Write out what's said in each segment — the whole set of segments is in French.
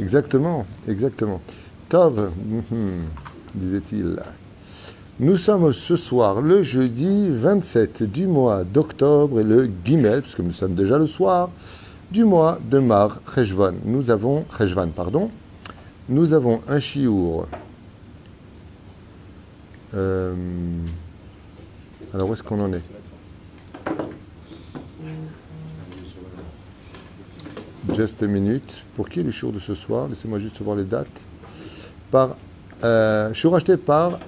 Exactement, exactement. Tov, mhm, disait-il. Nous sommes ce soir le jeudi 27 du mois d'octobre et le guimel, puisque nous sommes déjà le soir, du mois de Mar Cheshvan. Nous avons, Cheshvan, pardon, nous avons un chiour. Euh, alors où est-ce qu'on en est? Just a minute. Pour qui est le chiour de ce soir? Laissez-moi juste voir les dates. Par, euh, chiour acheté par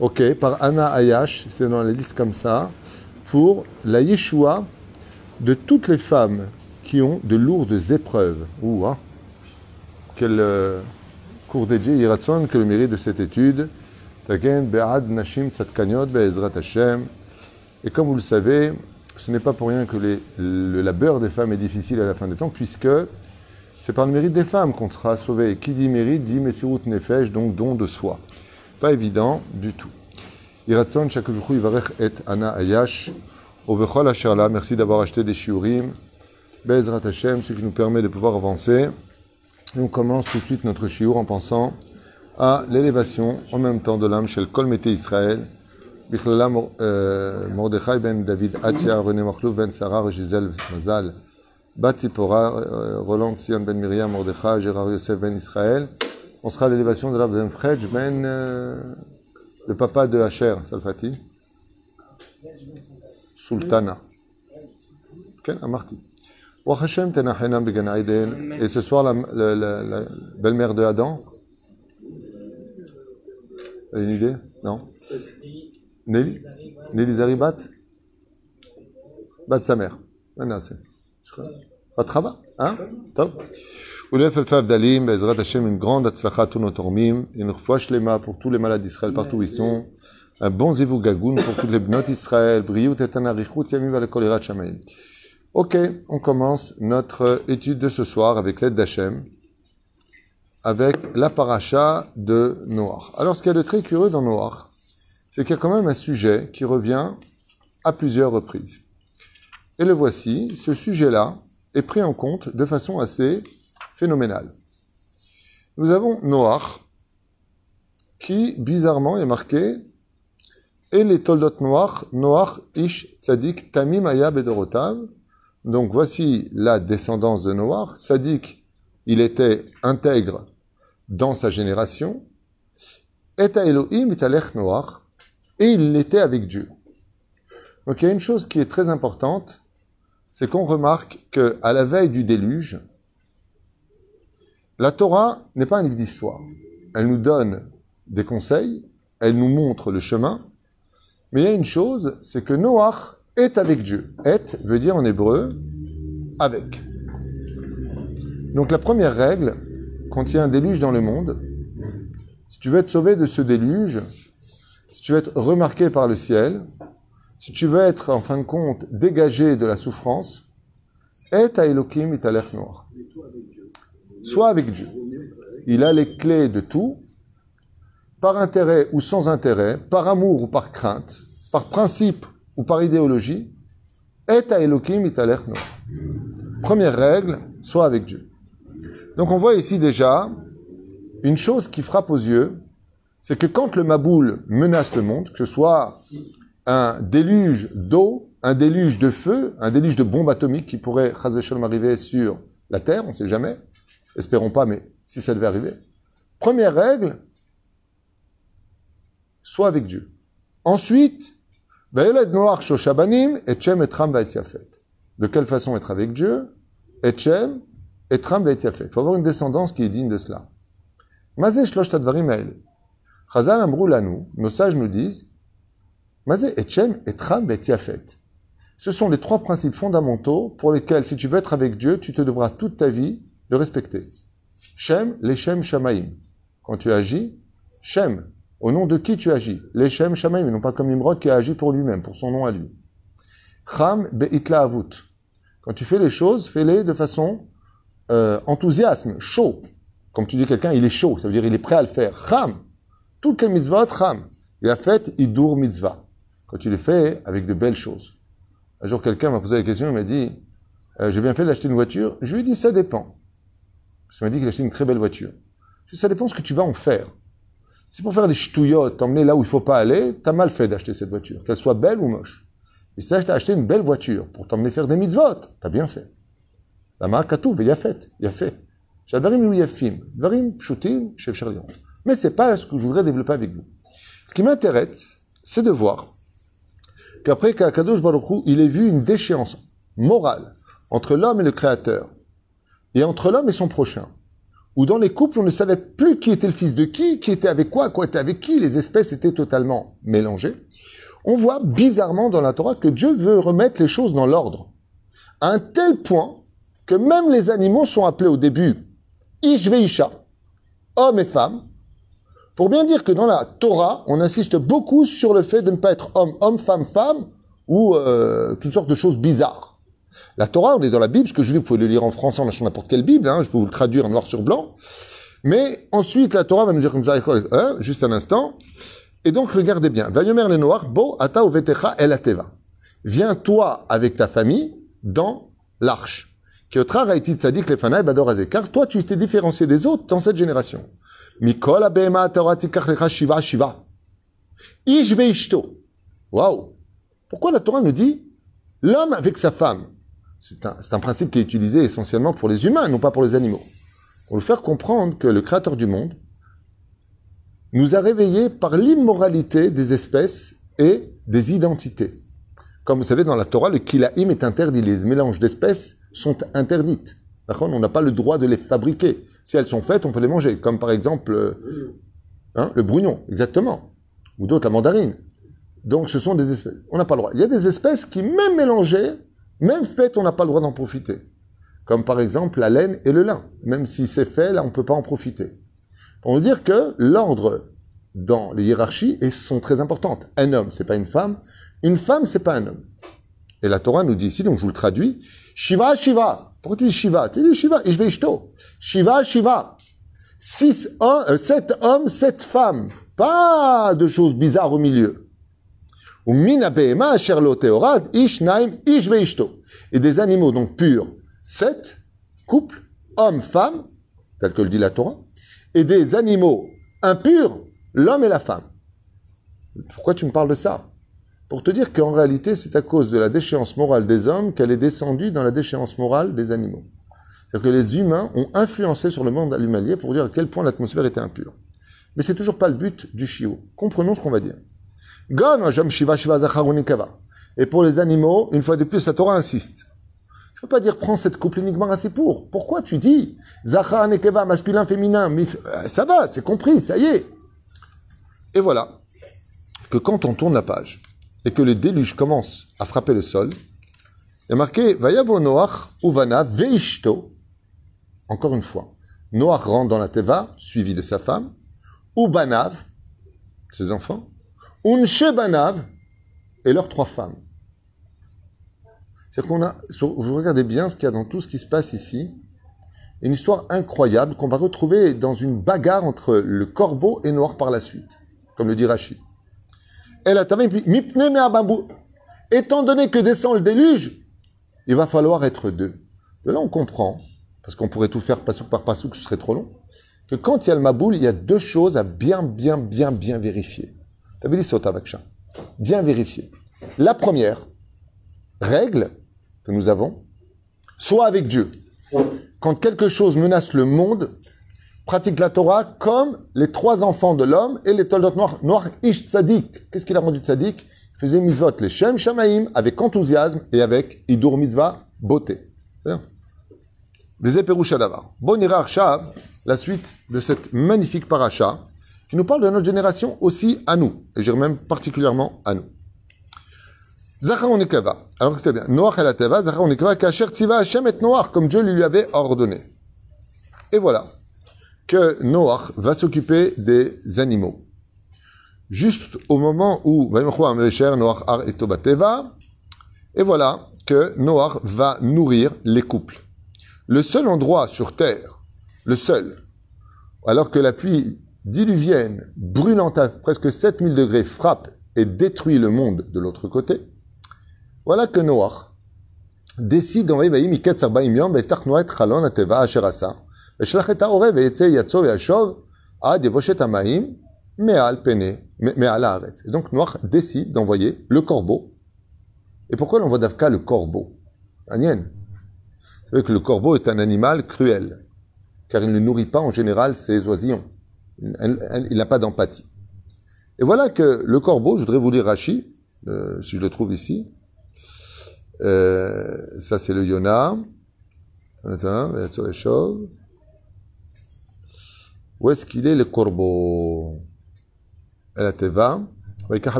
Ok, par Anna Ayash, c'est dans la liste comme ça, pour la Yeshua de toutes les femmes qui ont de lourdes épreuves. Ouh, hein Quel euh, cours dédié, Yiratson, que le mérite de cette étude. Be'ad, Nashim, Be'ezrat Hashem. Et comme vous le savez, ce n'est pas pour rien que le labeur des femmes est difficile à la fin des temps, puisque c'est par le mérite des femmes qu'on sera sauvé. Qui dit mérite dit Messirut Nefesh, donc don de soi. Pas évident du tout. Et Ayash. Merci d'avoir acheté des shiurim. Bezrat Hashem, ce qui nous permet de pouvoir avancer. Et on commence tout de suite notre shiur en pensant à l'élévation en même temps de l'âme chez le Kol Mété Israël. Bichlala Mordechai ben David Atia, René Machlouf ben Sarah, Gisèle Mazal, Bat Zipora, euh, Roland Sion ben Miriam, Mordechai, Gérard Yosef ben Israël. On sera à l'élévation de l'âme ben Fred ben, le papa de Hacher, Salfati. Sultana. Ken Amarti. Wa Hashem tenachenam began Aiden. Et ce soir, la, la- la- la belle-mère de Adam. Une idée? Non Nelly Zaribat? Bat sa mère. Crois. Bat Chava Hein? Top. Oulef El Fav Dalim, Bezrat Hashem, une grande atzlacha tous nos tormim, une refoua shlema pour tous les malades d'Israël partout où ils sont, un bon zivou gagoun pour toutes les bnotes d'Israël, briout et anarichut yamim valekol irat shamayim. Ok, on commence notre étude de ce soir avec l'aide d'Hachem, avec la paracha de Noach. Alors, ce qu'il y a de très curieux dans Noach, c'est qu'il y a quand même un sujet qui revient à plusieurs reprises. Et le voici, ce sujet-là est pris en compte de façon assez phénoménale. Nous avons Noach, qui bizarrement est marqué, et les Toldot Noach, Noach Ish Tzadik Tamim Aya Bedorotav. Donc voici la descendance de Noach. Tzadik, il était intègre dans sa génération. Et à Elohim italech Noach, et il l'était avec Dieu. Donc il y a une chose qui est très importante, c'est qu'on remarque que à la veille du déluge, la Torah n'est pas un livre d'histoire. Elle nous donne des conseils, elle nous montre le chemin, mais il y a une chose, c'est que Noach est avec Dieu. Est veut dire en hébreu avec. Donc la première règle, quand il y a un déluge dans le monde, si tu veux être sauvé de ce déluge, si tu veux être remarqué par le ciel, si tu veux être en fin de compte dégagé de la souffrance, est à Elohim italech noir. Sois avec Dieu. Il a les clés de tout, par intérêt ou sans intérêt, par amour ou par crainte, par principe ou par idéologie, est à Elohim italech noir. Première règle, sois avec Dieu. Donc on voit ici déjà une chose qui frappe aux yeux, c'est que quand le Maboul menace le monde, que ce soit un déluge d'eau, un déluge de feu, un déluge de bombes atomiques qui pourrait, chas v'shalom, arriver sur la Terre, on ne sait jamais, espérons pas, mais si ça devait arriver. Première règle, sois avec Dieu. Ensuite. De quelle façon être avec Dieu? Etchem Etram. Il faut avoir une descendance qui est digne de cela. Chazal Amrou Lanu, nos sages nous disent, Mazé Etchem Etram Va'etiafet. Ce sont les trois principes fondamentaux pour lesquels, si tu veux être avec Dieu, tu te devras toute ta vie le respecter. Shem, Leshem, Shamaim. Quand tu agis, Shem, au nom de qui tu agis? Leshem, Shamaim, et non pas comme Nimrod qui a agi pour lui-même, pour son nom à lui. Cham, Be'itla Avut. Quand tu fais les choses, fais-les de façon euh, enthousiasme, chaud. Comme tu dis quelqu'un, il est chaud, ça veut dire il est prêt à le faire. Cham. Toutes les mitzvot, cham. Et a fait, idur mitzvah. Quand tu les fais avec de belles choses. Un jour, quelqu'un m'a posé la question, il m'a dit, euh, j'ai bien fait d'acheter une voiture. Je lui ai dit, ça dépend. Parce qu'il m'a dit qu'il achetait une très belle voiture. Je lui ai dit, ça dépend ce que tu vas en faire. Si pour faire des ch'touillottes, t'emmener là où il faut pas aller, t'as mal fait d'acheter cette voiture, qu'elle soit belle ou moche. Et si t'as acheté une belle voiture pour t'emmener faire des mitzvot, t'as bien fait. La marque a tout, il a fait, il a fait. J'advarim yafim, dvarim pshutim, chef chariot. Mais c'est pas ce que je voudrais développer avec vous. Ce qui m'intéresse, c'est de voir qu'après qu'Akadosh Baruch Hu, il ait vu une déchéance morale entre l'homme et le Créateur, et entre l'homme et son prochain, où dans les couples, on ne savait plus qui était le fils de qui, qui était avec quoi, quoi était avec qui, les espèces étaient totalement mélangées. On voit bizarrement dans la Torah que Dieu veut remettre les choses dans l'ordre. À un tel point que même les animaux sont appelés au début Ishveisha, hommes et femmes, pour bien dire que dans la Torah, on insiste beaucoup sur le fait de ne pas être homme, homme, femme, femme, ou euh, toutes sortes de choses bizarres. La Torah, on est dans la Bible, ce que je dis, vous pouvez le lire en français en achetant n'importe quelle Bible, hein, je peux vous le traduire en noir sur blanc. Mais ensuite, la Torah va nous dire comme ça, hein, juste un instant. Et donc, regardez bien. Vayomer le noir, bo ata vetecha el. Viens toi avec ta famille dans l'arche. Car toi, tu t'es différencié des autres dans cette génération. Mikol abema shiva shiva. ishto. Waouh. Pourquoi la Torah nous dit l'homme avec sa femme C'est un, un, principe qui est utilisé essentiellement pour les humains, non pas pour les animaux. Pour nous faire comprendre que le Créateur du monde nous a réveillés par l'immoralité des espèces et des identités. Comme vous savez, dans la Torah, le kilaim est interdit. Les mélanges d'espèces sont interdites. On n'a pas le droit de les fabriquer. Si elles sont faites, on peut les manger. Comme par exemple euh, hein, le brugnon, exactement. Ou d'autres, la mandarine. Donc ce sont des espèces. On n'a pas le droit. Il y a des espèces qui, même mélangées, même faites, on n'a pas le droit d'en profiter. Comme par exemple la laine et le lin. Même si c'est fait, là, on ne peut pas en profiter. Pour nous dire que l'ordre dans les hiérarchies sont très importantes. Un homme, c'est pas une femme. Une femme, c'est pas un homme. Et la Torah nous dit ici, donc je vous le traduis, Shiva, Shiva. Pourquoi tu dis Shiva? Tu dis Shiva, Ishto. Shiva, Shiva. Euh, sept hommes, sept femmes. Pas de choses bizarres au milieu. Et des animaux donc purs, sept couples, hommes, femmes, tel que le dit la Torah, et des animaux impurs, l'homme et la femme. Pourquoi tu me parles de ça? Pour te dire qu'en réalité, c'est à cause de la déchéance morale des hommes qu'elle est descendue dans la déchéance morale des animaux. C'est-à-dire que les humains ont influencé sur le monde animalier pour dire à quel point l'atmosphère était impure. Mais c'est toujours pas le but du chiot. Comprenons ce qu'on va dire. Et pour les animaux, une fois de plus, la Torah insiste. Je peux pas dire prends cette couple uniquement assez pour. Pourquoi tu dis Zachar Nekeva, masculin, féminin euh, Ça va, c'est compris, ça y est. Et voilà que quand on tourne la page et que le déluge commence à frapper le sol, il y a marqué Vayavo Noach Uvana Veishto. Encore une fois, Noach rentre dans la Teva, suivi de sa femme, Ubanav, ses enfants, Unshebanav, et leurs trois femmes. C'est-à-dire qu'on a, vous regardez bien ce qu'il y a dans tout ce qui se passe ici, une histoire incroyable qu'on va retrouver dans une bagarre entre le corbeau et Noir par la suite, comme le dit Rachid. Étant donné que descend le déluge, il va falloir être deux. De là, on comprend, parce qu'on pourrait tout faire pasouk par pasouk, ce serait trop long, que quand il y a le maboul, il y a deux choses à bien, bien, bien, bien vérifier. Bien vérifier. La première règle, que nous avons, soit avec Dieu. Quand quelque chose menace le monde, pratique la Torah comme les trois enfants de l'homme et les toldot noirs. Noir Ish Tzadik. Qu'est-ce qu'il a rendu Tzadik? Il faisait mitzvot, les Shem Shamaim, avec enthousiasme et avec Idur Mitzvah, beauté. Les Davar. Bon la suite de cette magnifique paracha, qui nous parle de notre génération aussi à nous, et je dirais même particulièrement à nous. Zachar Alors écoutez bien. Noach el Teva, Zachar Onekava, Kacher Tziva Hashem et Noach, comme Dieu lui avait ordonné. Et voilà que Noach va s'occuper des animaux. Juste au moment où et voilà que Noach va nourrir les couples. Le seul endroit sur terre, le seul, alors que la pluie diluvienne, brûlante à presque 7000 degrés, frappe et détruit le monde de l'autre côté, voilà que Noach décide d'envoyer Et Haore Veyetze Yatso Veyashov Ad Yevoshet Amaim Me'al Pene Me'al Haaretz. Et donc Noach décide d'envoyer le corbeau. Et pourquoi l'envoie d'Avka le corbeau? Anien. Vous que le corbeau est un animal cruel, car il ne nourrit pas en général ses oisillons. Il n'a pas d'empathie. Et voilà que le corbeau, je voudrais vous lire Rashi, euh, si je le trouve ici. Euh, ça, c'est le Yona. Attends, Où est-ce qu'il est le corbeau? El Ateva.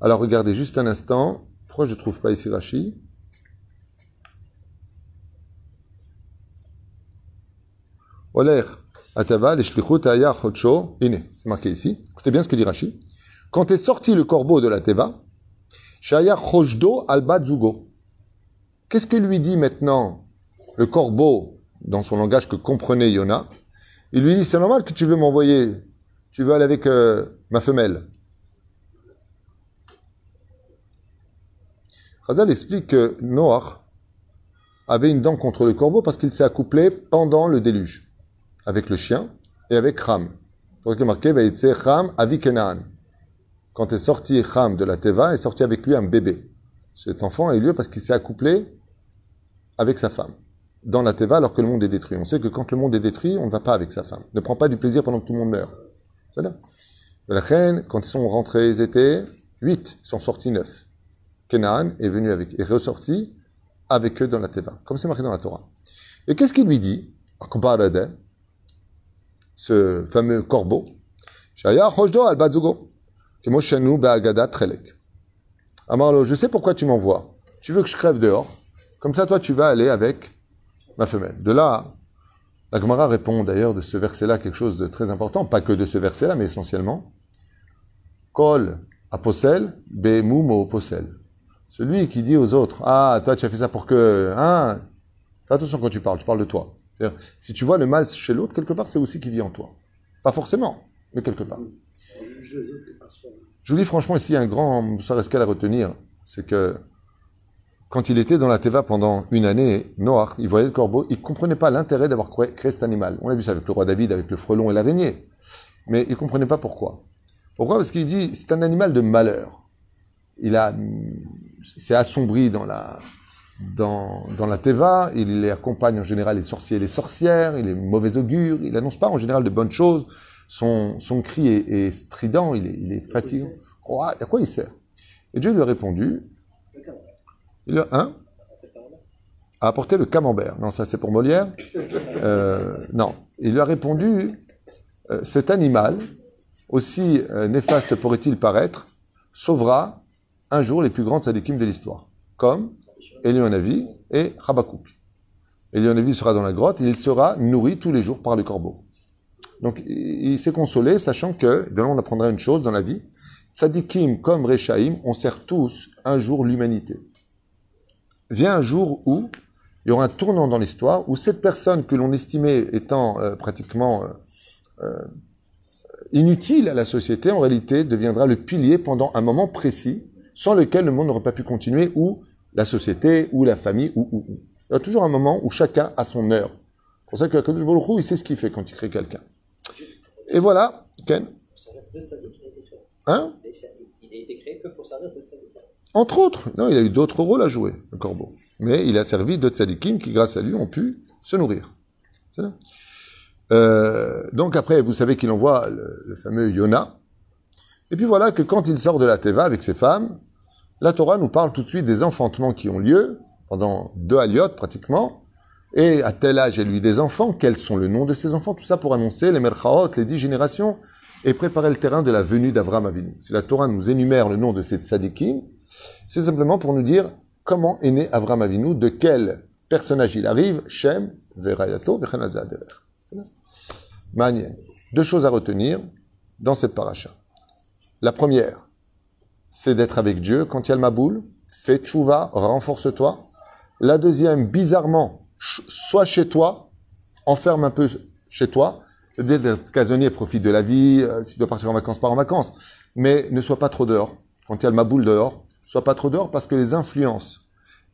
Alors regardez juste un instant. Pourquoi je ne trouve pas ici Rashi Oler Atava, aya chocho. Ine, c'est marqué ici. Écoutez bien ce que dit Rashi. Quand est sorti le corbeau de la Teva, Shaya Alba. Qu'est-ce que lui dit maintenant le corbeau dans son langage que comprenait Yona Il lui dit C'est normal que tu veux m'envoyer, tu veux aller avec euh, ma femelle. Razal explique que Noach avait une dent contre le corbeau parce qu'il s'est accouplé pendant le déluge avec le chien et avec Ram. Donc il est Ram avi Kenaan. Quand est sorti Ram de la Teva, est sorti avec lui un bébé. Cet enfant a eu lieu parce qu'il s'est accouplé avec sa femme dans la Teva alors que le monde est détruit. On sait que quand le monde est détruit, on ne va pas avec sa femme. Ne prend pas du plaisir pendant que tout le monde meurt. Voilà. La reine, quand ils sont rentrés, ils étaient huit, ils sont sortis neuf. Kenaan est venu avec, est ressorti avec eux dans la Teva, comme c'est marqué dans la Torah. Et qu'est-ce qu'il lui dit? Ce fameux corbeau, Amarlo, je sais pourquoi tu m'envoies. Tu veux que je crève dehors. Comme ça, toi, tu vas aller avec ma femelle. De là, la Gemara répond d'ailleurs de ce verset-là quelque chose de très important, pas que de ce verset-là, mais essentiellement. Kol aposel, be mo posel. Celui qui dit aux autres, ah, toi, tu as fait ça pour que, hein, fais attention quand tu parles, je parle de toi. Si tu vois le mal chez l'autre, quelque part, c'est aussi qui vit en toi. Pas forcément, mais quelque part. Je vous dis franchement, ici, un grand qu'elle à retenir, c'est que quand il était dans la Teva pendant une année, Noach, il voyait le corbeau, il ne comprenait pas l'intérêt d'avoir créé cet animal. On a vu ça avec le roi David, avec le frelon et l'araignée. Mais il ne comprenait pas pourquoi. Pourquoi? Parce qu'il dit, c'est un animal de malheur. Il a, c'est assombri dans la, dans, dans la Teva, il les accompagne en général les sorciers et les sorcières, il est mauvais augure, il n'annonce pas en général de bonnes choses, son, son cri est, strident, il est, il est fatigant. À quoi il sert? Et Dieu lui a répondu, il a, hein a apporté le camembert. Non, ça c'est pour Molière. Euh, non, il lui a répondu, euh, cet animal, aussi euh, néfaste pourrait-il paraître, sauvera un jour les plus grandes sadikim de l'histoire. Comme Elionavi et Rabakouk. Elionavi sera dans la grotte et il sera nourri tous les jours par le corbeau. Donc il s'est consolé, sachant que, eh bien, on apprendra une chose dans la vie, Tzadikim comme Rechaim, on sert tous un jour l'humanité. Vient un jour où il y aura un tournant dans l'histoire, où cette personne que l'on estimait étant euh, pratiquement euh, euh, inutile à la société, en réalité deviendra le pilier pendant un moment précis, sans lequel le monde n'aurait pas pu continuer, ou la société ou la famille ou, ou, ou. Il y a toujours un moment où chacun a son heure. C'est pour ça que Kadosh Baruch il sait ce qu'il fait quand il crée quelqu'un. Et voilà, Ken. Hein? Il a été créé que pour servir de. Entre autres. Non, il a eu d'autres rôles à jouer, le corbeau. Mais il a servi de tzadikim qui, grâce à lui, ont pu se nourrir. Euh, donc après, vous savez qu'il envoie le, le fameux Yona. Et puis voilà que quand il sort de la Teva avec ses femmes, la Torah nous parle tout de suite des enfantements qui ont lieu, pendant deux aliotes pratiquement, et à tel âge elle lui des enfants, quels sont le nom de ces enfants, tout ça pour annoncer les merchaot, les dix générations, et préparer le terrain de la venue d'Avram Avinu. Si la Torah nous énumère le nom de ces tzadikim, c'est simplement pour nous dire comment est né Avram Avinu, de quel personnage il arrive, Shem, Verayato, Manien. Deux choses à retenir dans cette paracha. La première, c'est d'être avec Dieu. Quand il y a le maboul, fais tchouva, renforce-toi. La deuxième, bizarrement, sois chez toi, enferme un peu chez toi. D'être casonnier, profite de la vie. Euh, si tu dois partir en vacances, pars en vacances. Mais ne sois pas trop dehors. Quand il y a le maboul dehors, sois pas trop dehors parce que les influences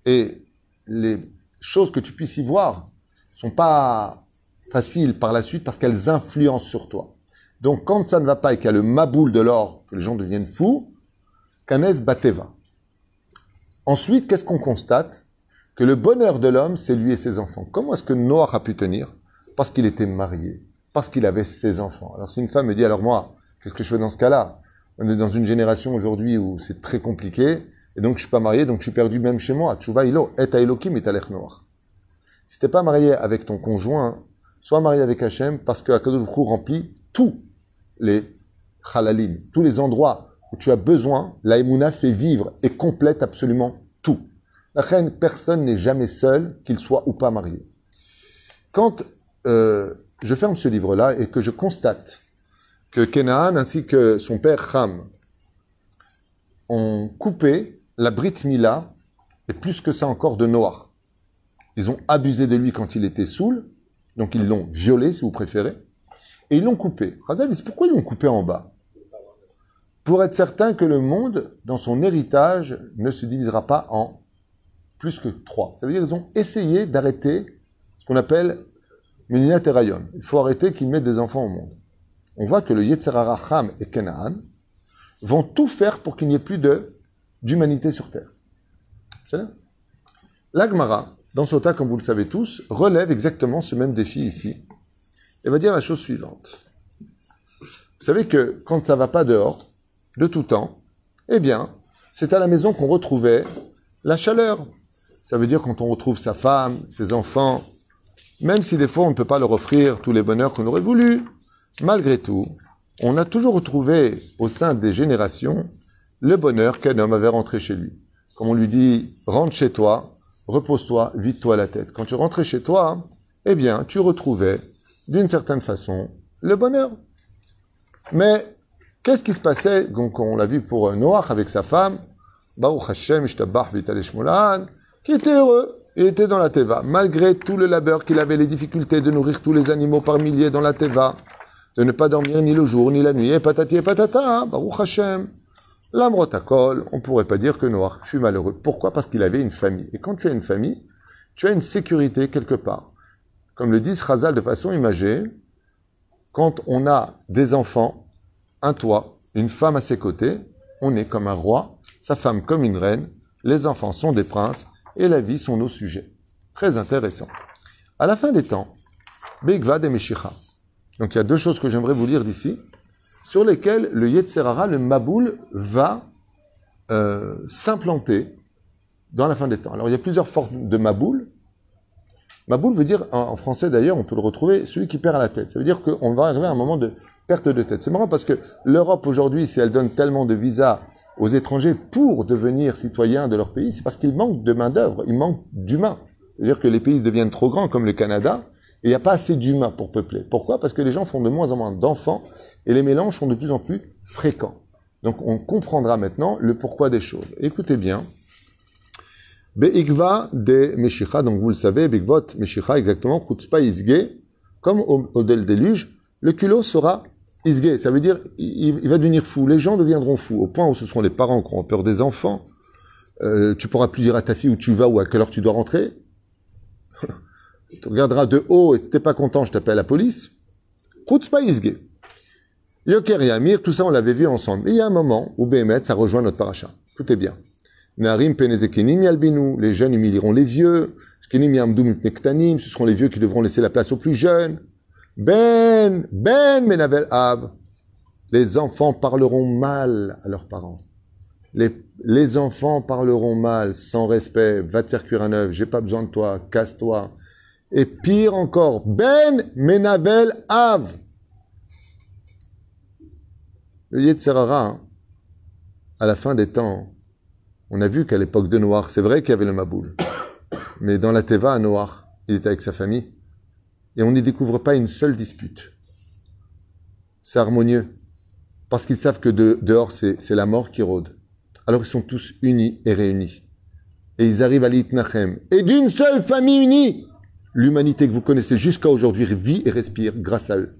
et les choses que tu puisses y voir sont pas faciles par la suite parce qu'elles influencent sur toi. Donc quand ça ne va pas et qu'il y a le maboule de l'or, que les gens deviennent fous, canes bateva. Ensuite, qu'est-ce qu'on constate? Que le bonheur de l'homme, c'est lui et ses enfants. Comment est-ce que Noah a pu tenir? Parce qu'il était marié, parce qu'il avait ses enfants. Alors si une femme me dit, alors moi, qu'est-ce que je fais dans ce cas-là? On est dans une génération aujourd'hui où c'est très compliqué, et donc je suis pas marié, donc je suis perdu même chez moi. Tchouva ilo, et elokim et l'air noir. Si t'es pas marié avec ton conjoint, sois marié avec Hachem, parce que Akadosh remplit tous les halalim, tous les endroits où tu as besoin, la fait vivre et complète absolument tout. La reine, personne n'est jamais seul, qu'il soit ou pas marié. Quand euh, je ferme ce livre-là et que je constate que Kenaan ainsi que son père Ham ont coupé la Brit Mila et plus que ça encore de Noah. Ils ont abusé de lui quand il était saoul, donc ils l'ont violé si vous préférez, et ils l'ont coupé. Razal dit pourquoi ils l'ont coupé en bas? Pour être certain que le monde, dans son héritage, ne se divisera pas en plus que trois. Ça veut dire qu'ils ont essayé d'arrêter ce qu'on appelle Meninat Rayon. Il faut arrêter qu'ils mettent des enfants au monde. On voit que le Yetzerara Ham et Kenaan vont tout faire pour qu'il n'y ait plus de, d'humanité sur Terre. C'est là. L'Agmara, dans Sota, comme vous le savez tous, relève exactement ce même défi ici. Et va dire la chose suivante. Vous savez que quand ça va pas dehors, de tout temps, eh bien, c'est à la maison qu'on retrouvait la chaleur. Ça veut dire quand on retrouve sa femme, ses enfants, même si des fois on ne peut pas leur offrir tous les bonheurs qu'on aurait voulu, malgré tout, on a toujours retrouvé au sein des générations le bonheur qu'un homme avait rentré chez lui. Comme on lui dit, rentre chez toi, repose-toi, vide-toi la tête. Quand tu rentrais chez toi, eh bien, tu retrouvais, d'une certaine façon, le bonheur. Mais Qu'est-ce qui se passait Donc, on l'a vu pour Noach avec sa femme, Baruch Hashem, qui était heureux. Il était dans la Teva. Malgré tout le labeur qu'il avait, les difficultés de nourrir tous les animaux par milliers dans la Teva, de ne pas dormir ni le jour ni la nuit, et patati et patata, Baruch Hashem. L'amrotakol, on pourrait pas dire que Noach fut malheureux. Pourquoi? Parce qu'il avait une famille. Et quand tu as une famille, tu as une sécurité quelque part. Comme le dit Chazal de façon imagée, quand on a des enfants, un toit, une femme à ses côtés, on est comme un roi, sa femme comme une reine, les enfants sont des princes, et la vie sont nos sujets. Très intéressant. À la fin des temps, Begvad et Meshicha. Donc il y a deux choses que j'aimerais vous lire d'ici, sur lesquelles le Yetzerara, le Maboul, va euh, s'implanter dans la fin des temps. Alors il y a plusieurs formes de Maboul. Maboul veut dire, en français d'ailleurs, on peut le retrouver, celui qui perd la tête. Ça veut dire qu'on va arriver à un moment de perte de tête. C'est marrant parce que l'Europe aujourd'hui, si elle donne tellement de visas aux étrangers pour devenir citoyens de leur pays, c'est parce qu'il manque de main-d'œuvre, il manque d'humains. C'est-à-dire que les pays deviennent trop grands comme le Canada et il n'y a pas assez d'humains pour peupler. Pourquoi? Parce que les gens font de moins en moins d'enfants et les mélanges sont de plus en plus fréquents. Donc on comprendra maintenant le pourquoi des choses. Écoutez bien. Be'ikva de Meshicha, donc vous le savez, Be'ikvot Meshicha, exactement, Chutzpa Isge, comme au, au déluge, le culot sera Isgé, ça veut dire il, va devenir fou. Les gens deviendront fous au point où ce seront les parents qui auront peur des enfants. Euh, tu pourras plus dire à ta fille où tu vas ou à quelle heure tu dois rentrer. Tu regarderas de haut et si t'es pas content, je t'appelle la police. Isgé. Yoker et Amir, tout ça on l'avait vu ensemble. Mais il y a un moment où Béhémet, ça rejoint notre paracha. Tout est bien. Narim penezekenim yalbinu. Les jeunes humilieront les vieux. Skenim yamdum ce seront les vieux qui devront laisser la place aux plus jeunes. Ben, Ben Menavel Av. Les enfants parleront mal à leurs parents. Les, les, enfants parleront mal, sans respect. Va te faire cuire un œuf, j'ai pas besoin de toi, casse-toi. Et pire encore, Ben Menavel Av. Le Yetzerara, hein, à la fin des temps, on a vu qu'à l'époque de Noir, c'est vrai qu'il y avait le Maboul. Mais dans la Teva, à Noir, il était avec sa famille et on n'y découvre pas une seule dispute. C'est harmonieux. Parce qu'ils savent que dehors, c'est la mort qui rôde. Alors ils sont tous unis et réunis. Et ils arrivent à l'Itnachem. Et d'une seule famille unie, l'humanité que vous connaissez jusqu'à aujourd'hui vit et respire grâce à eux.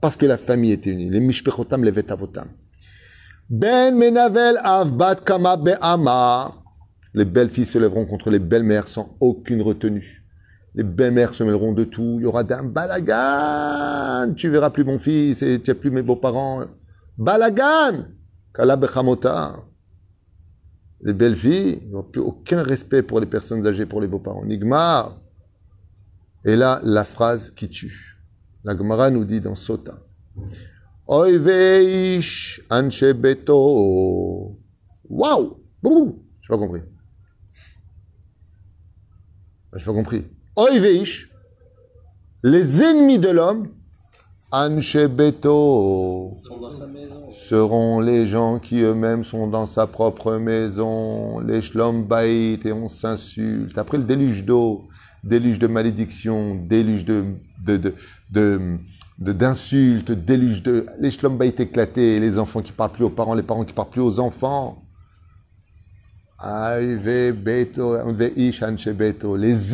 Parce que la famille était unie. Les mishpechotam, les vetavotam. Ben menavel avbat kama be'ama. Les belles filles se lèveront contre les belles-mères sans aucune retenue. Les belles-mères se mêleront de tout. Il y aura d'un balagan. Tu verras plus mon fils et tu n'as plus mes beaux-parents. Balagan. Kala. Les belles filles n'ont plus aucun respect pour les personnes âgées, pour les beaux-parents. Nigma. Et là, la phrase qui tue. La Gemara nous dit dans Sota. Oy veish anche beto. Waouh! J'ai pas compris. J'ai pas compris. Oy veish, les ennemis de l'homme, anche beto, seront les gens qui eux-mêmes sont dans sa propre maison, les shlombaït, et on s'insulte. Après le déluge d'eau, déluge de malédiction, déluge de, de, de, de d'insultes, de, déluge de... Les shlombaït éclatés, les enfants qui parlent plus aux parents, les parents qui parlent plus aux enfants. Les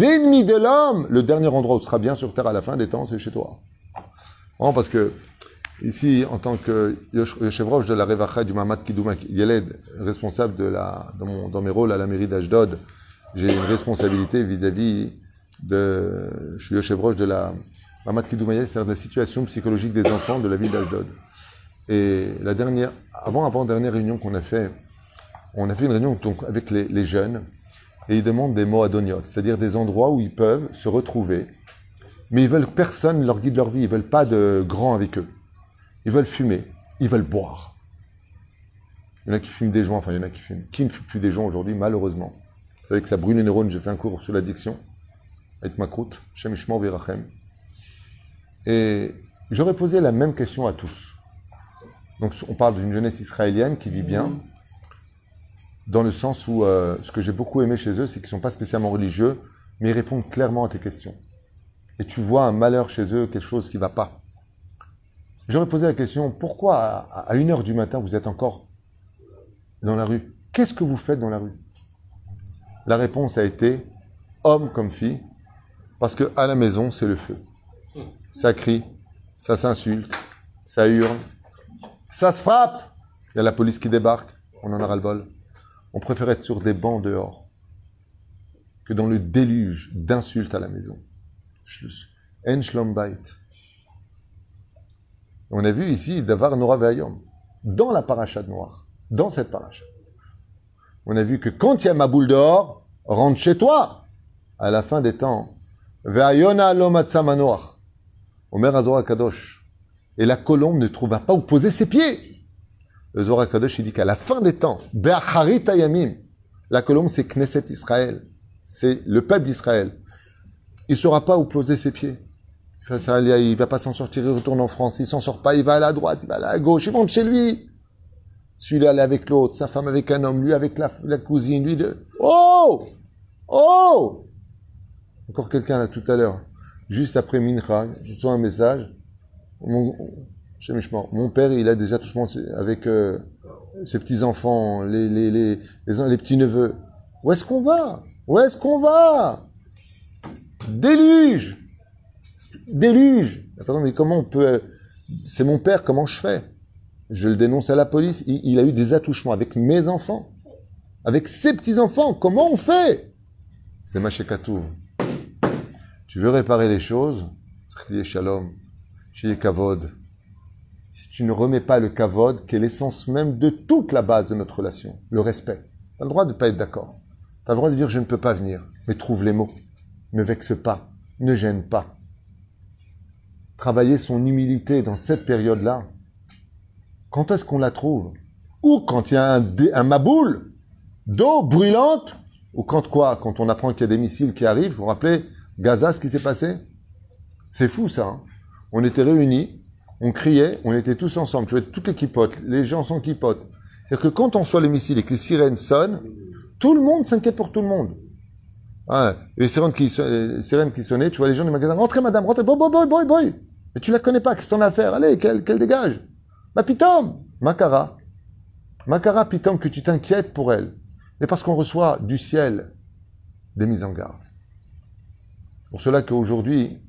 ennemis de l'homme, le dernier endroit où tu seras bien sur terre à la fin des temps, c'est chez toi. Bon, parce que ici, en tant que chevroche de la Revacha du Mamad Kidoumak Yeled, responsable de la, dans, mes rôles à la mairie d'Ashdod, j'ai une responsabilité vis-à-vis de. Je suis chevroche de la Mamad Kidoumak c'est-à-dire de la situation psychologique des enfants de la ville d'Ashdod. Et la dernière, avant, avant dernière réunion qu'on a fait, on a fait une réunion donc, avec les, jeunes et ils demandent des mots adoniot, c'est-à-dire des endroits où ils peuvent se retrouver, mais ils veulent que personne leur guide leur vie, ils veulent pas de grands avec eux. Ils veulent fumer, ils veulent boire. Il y en a qui fument des joints, enfin il y en a qui fument. Qui ne fume plus des joints aujourd'hui, malheureusement Vous savez que ça brûle les neurones, j'ai fait un cours sur l'addiction avec ma croûte, Shemishmo Virachem. Et j'aurais posé la même question à tous. Donc on parle d'une jeunesse israélienne qui vit bien, dans le sens où euh, ce que j'ai beaucoup aimé chez eux, c'est qu'ils ne sont pas spécialement religieux, mais ils répondent clairement à tes questions. Et tu vois un malheur chez eux, quelque chose qui ne va pas. J'aurais posé la question, pourquoi à 1h du matin vous êtes encore dans la rue? Qu'est-ce que vous faites dans la rue? La réponse a été, homme comme fille, parce que à la maison, c'est le feu. Ça crie, ça s'insulte, ça hurle, ça se frappe. Il y a la police qui débarque, on en aura le bol. On préfère être sur des bancs dehors que dans le déluge d'insultes à la maison. On a vu ici Davar Nora Ve'ayom, dans la paracha de Noir, dans cette paracha. On a vu que quand il y a ma boule dehors, rentre chez toi. À la fin des temps, Et la colombe ne trouva pas où poser ses pieds. Le Zohar il dit qu'à la fin des temps, la colombe, c'est Knesset Israël. C'est le peuple d'Israël. Il ne saura pas où poser ses pieds. Il ne va pas s'en sortir, il retourne en France. Il s'en sort pas, il va à la droite, il va à la gauche, il monte chez lui. Celui-là, est avec l'autre, sa femme avec un homme, lui avec la, cousine, lui de... Oh Oh Encore quelqu'un là tout à l'heure, juste après Mincha, je reçois un message. Mon père, il a des attouchements avec euh, ses petits-enfants, les, petits-neveux. Où est-ce qu'on va? Où est-ce qu'on va? Déluge Déluge peut... Euh, c'est mon père, comment je fais? Je le dénonce à la police. Il, a eu des attouchements avec mes enfants, avec ses petits-enfants. Comment on fait? C'est Machekatou. Tu veux réparer les choses Shalom, Kavod si tu ne remets pas le kavod, qui est l'essence même de toute la base de notre relation, le respect. Tu as le droit de ne pas être d'accord. Tu as le droit de dire je ne peux pas venir, mais trouve les mots. Ne vexe pas, ne gêne pas. Travailler son humilité dans cette période-là, quand est-ce qu'on la trouve? Ou quand il y a un, un maboule d'eau brûlante, ou quand quoi? Quand on apprend qu'il y a des missiles qui arrivent, vous vous rappelez? Gaza, ce qui s'est passé? C'est fou ça. Hein. on était réunis, on criait, on était tous ensemble. Tu vois, toutes les kipotes, les gens sont kipotes. C'est-à-dire que quand on soit les missiles et que les sirènes sonnent, tout le monde s'inquiète pour tout le monde. Ah, les sirènes qui, sonnaient, tu vois les gens du magasin, rentrez madame, rentrez, boy, boy, boy, boy, boy. Mais tu la connais pas, qu'est-ce à faire? Allez, qu'elle, dégage? Bah, pitom, Makara. Makara, pitom, que tu t'inquiètes pour elle. Mais parce qu'on reçoit du ciel des mises en garde. Pour cela qu'aujourd'hui,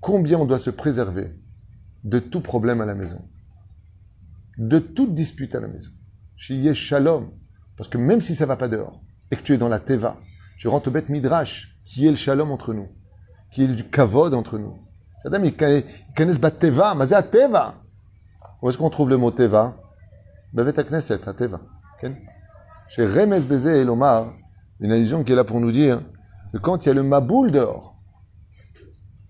combien on doit se préserver de tout problème à la maison. de toute dispute à la maison. Chez Shalom. Parce que même si ça va pas dehors, et que tu es dans la Teva, tu rentres au bête Midrash, qui est le Shalom entre nous, qui est du Kavod entre nous. Adam, ils connaissent bat Teva, mais Teva. Où est-ce qu'on trouve le mot Teva? Bevet Knesset, à Teva. Chez Remes Bézé et Lomar, une allusion qui est là pour nous dire quand il y a le Maboul dehors,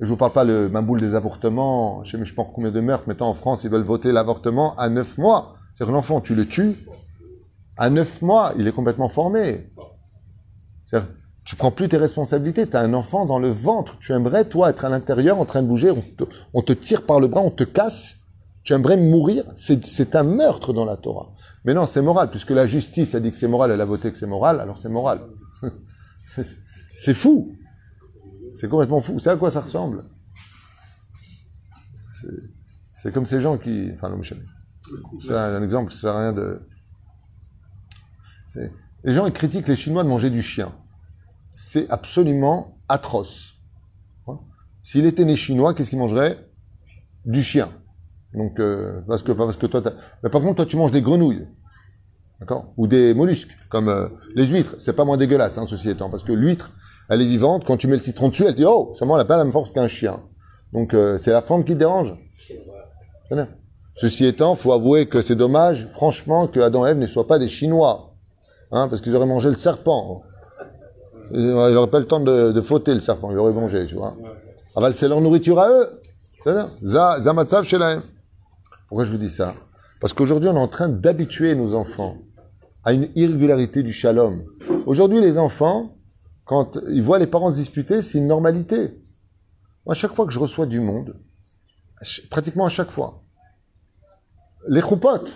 je ne vous parle pas le Maboul des avortements, je ne sais pas combien de meurtres, maintenant en France, ils veulent voter l'avortement à 9 mois. C'est-à-dire l'enfant, tu le tues, à 9 mois, il est complètement formé. C'est-à-dire, tu prends plus tes responsabilités, tu as un enfant dans le ventre, tu aimerais, toi, être à l'intérieur en train de bouger, on te, tire par le bras, on te casse, tu aimerais mourir, c'est un meurtre dans la Torah. Mais non, c'est moral, puisque la justice a dit que c'est moral, elle a voté que c'est moral, alors c'est moral. c'est fou. C'est complètement fou. C'est à quoi ça ressemble? C'est comme ces gens qui... Enfin, Michel. C'est un, exemple, ça sert rien de... Les gens, ils critiquent les Chinois de manger du chien. C'est absolument atroce. S'il était né chinois, qu'est-ce qu'il mangerait? Du chien. Donc, euh, parce que, parce que toi, mais par contre, toi, tu manges des grenouilles. D'accord? Ou des mollusques, comme euh, les huîtres. C'est pas moins dégueulasse, hein, ceci étant. Parce que l'huître, elle est vivante. Quand tu mets le citron dessus, elle dit, oh, seulement elle n'a pas la même force qu'un chien. Donc, euh, c'est la forme qui te dérange? Ceci étant, faut avouer que c'est dommage, franchement, que Adam et Ève ne soient pas des Chinois. Hein, parce qu'ils auraient mangé le serpent. Ils n'auraient pas le temps de, de fauter le serpent. Ils l'auraient mangé, tu vois. Ah bah, c'est leur nourriture à eux. Pourquoi je vous dis ça? Parce qu'aujourd'hui, on est en train d'habituer nos enfants à une irrégularité du shalom. Aujourd'hui, les enfants, quand ils voient les parents se disputer, c'est une normalité. Moi, à chaque fois que je reçois du monde, pratiquement à chaque fois, les choupotes,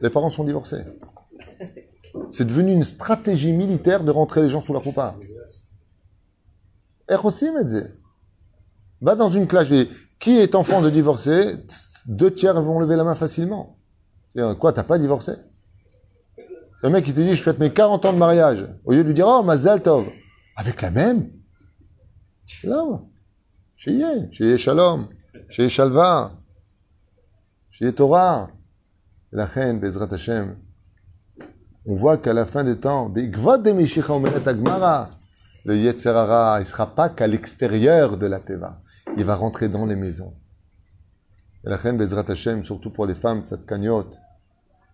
les parents sont divorcés. C'est devenu une stratégie militaire de rentrer les gens sous la choupa. Va dans une classe, qui est enfant de divorcé deux tiers vont lever la main facilement. Quoi, t'as pas divorcé? Le mec qui te dit, je fête mes 40 ans de mariage. Au lieu de lui dire, oh, Mazal Tov. Avec la même. Là, chez chez Shalom, chez Shalva, chez Torah. La reine, Bezrat Hashem. On voit qu'à la fin des temps, le Yetzerara, il ne sera pas qu'à l'extérieur de la Teva. Il va rentrer dans les maisons. Et la reine Bezrat Hashem, surtout pour les femmes tzadkaniot,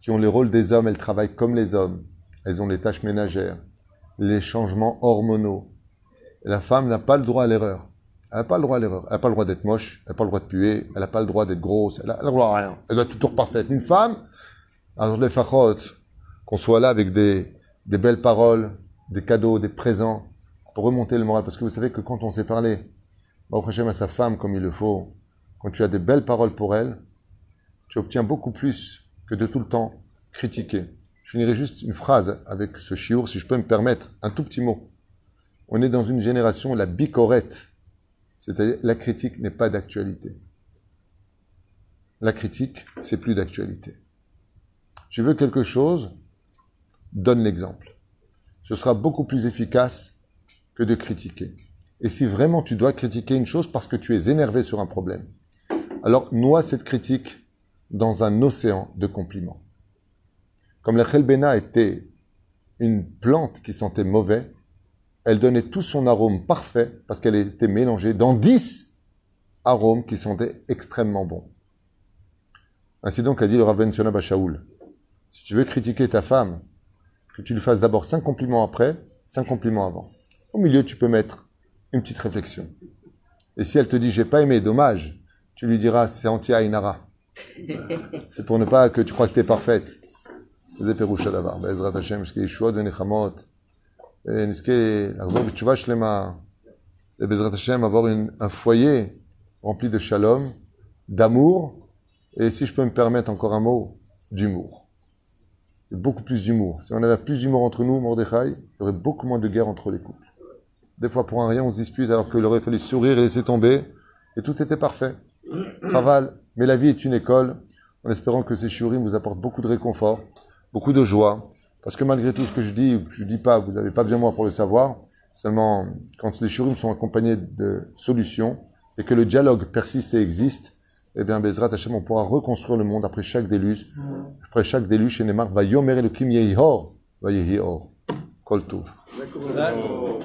qui ont le rôle des hommes, elles travaillent comme les hommes. Elles ont les tâches ménagères, les changements hormonaux. La femme n'a pas le droit à l'erreur. Elle n'a pas le droit à l'erreur. Elle n'a pas le droit d'être moche, elle n'a pas le droit de puer, elle n'a pas le droit d'être grosse, elle n'a le droit à rien. Elle doit être toujours parfaite. Une femme, alors les fachot, qu'on soit là avec des, belles paroles, des cadeaux, des présents, pour remonter le moral. Parce que vous savez que quand on s'est parlé, Baruch à sa femme comme il le faut, quand tu as des belles paroles pour elle, tu obtiens beaucoup plus que de tout le temps critiquer. Je finirai juste une phrase avec ce chiour, si je peux me permettre, un tout petit mot. On est dans une génération, la bicorette, c'est-à-dire la critique n'est pas d'actualité. La critique, c'est plus d'actualité. Tu veux quelque chose, donne l'exemple. Ce sera beaucoup plus efficace que de critiquer. Et si vraiment tu dois critiquer une chose parce que tu es énervé sur un problème, alors noie cette critique dans un océan de compliments. Comme la chelbena était une plante qui sentait mauvais, elle donnait tout son arôme parfait parce qu'elle était mélangée dans dix arômes qui sentaient extrêmement bons. Ainsi donc a dit le Rav Ben Shaoul. Si tu veux critiquer ta femme, que tu lui fasses d'abord cinq compliments après, cinq compliments avant. Au milieu, tu peux mettre une petite réflexion. Et si elle te dit j'ai pas aimé, dommage, tu lui diras c'est anti Ainara. C'est pour ne pas que tu crois que tu es parfaite. Est Shuot Venechamot. Et ce qui est l'argent de Tchouva Shlema. Et Bezrat Hashem, avoir un foyer rempli de shalom, d'amour, et si je peux me permettre encore un mot, d'humour. Beaucoup plus d'humour. Si on avait plus d'humour entre nous, Mordechai, il y aurait beaucoup moins de guerre entre les couples. Des fois, pour un rien, on se dispute alors qu'il aurait fallu sourire et laisser tomber, et tout était parfait. Traval. Mais la vie est une école, en espérant que ces shiurim vous apportent beaucoup de réconfort, beaucoup de joie. Parce que malgré tout ce que je dis, ou que je dis pas, vous n'avez pas besoin de moi pour le savoir. Seulement, quand les shiurim sont accompagnés de solutions, et que le dialogue persiste et existe, eh bien, Bezrat Hashem, on pourra reconstruire le monde après chaque déluge. Après chaque déluge, chez Neymar, va yomer le kim yehi hor, va yehi hor. Kol.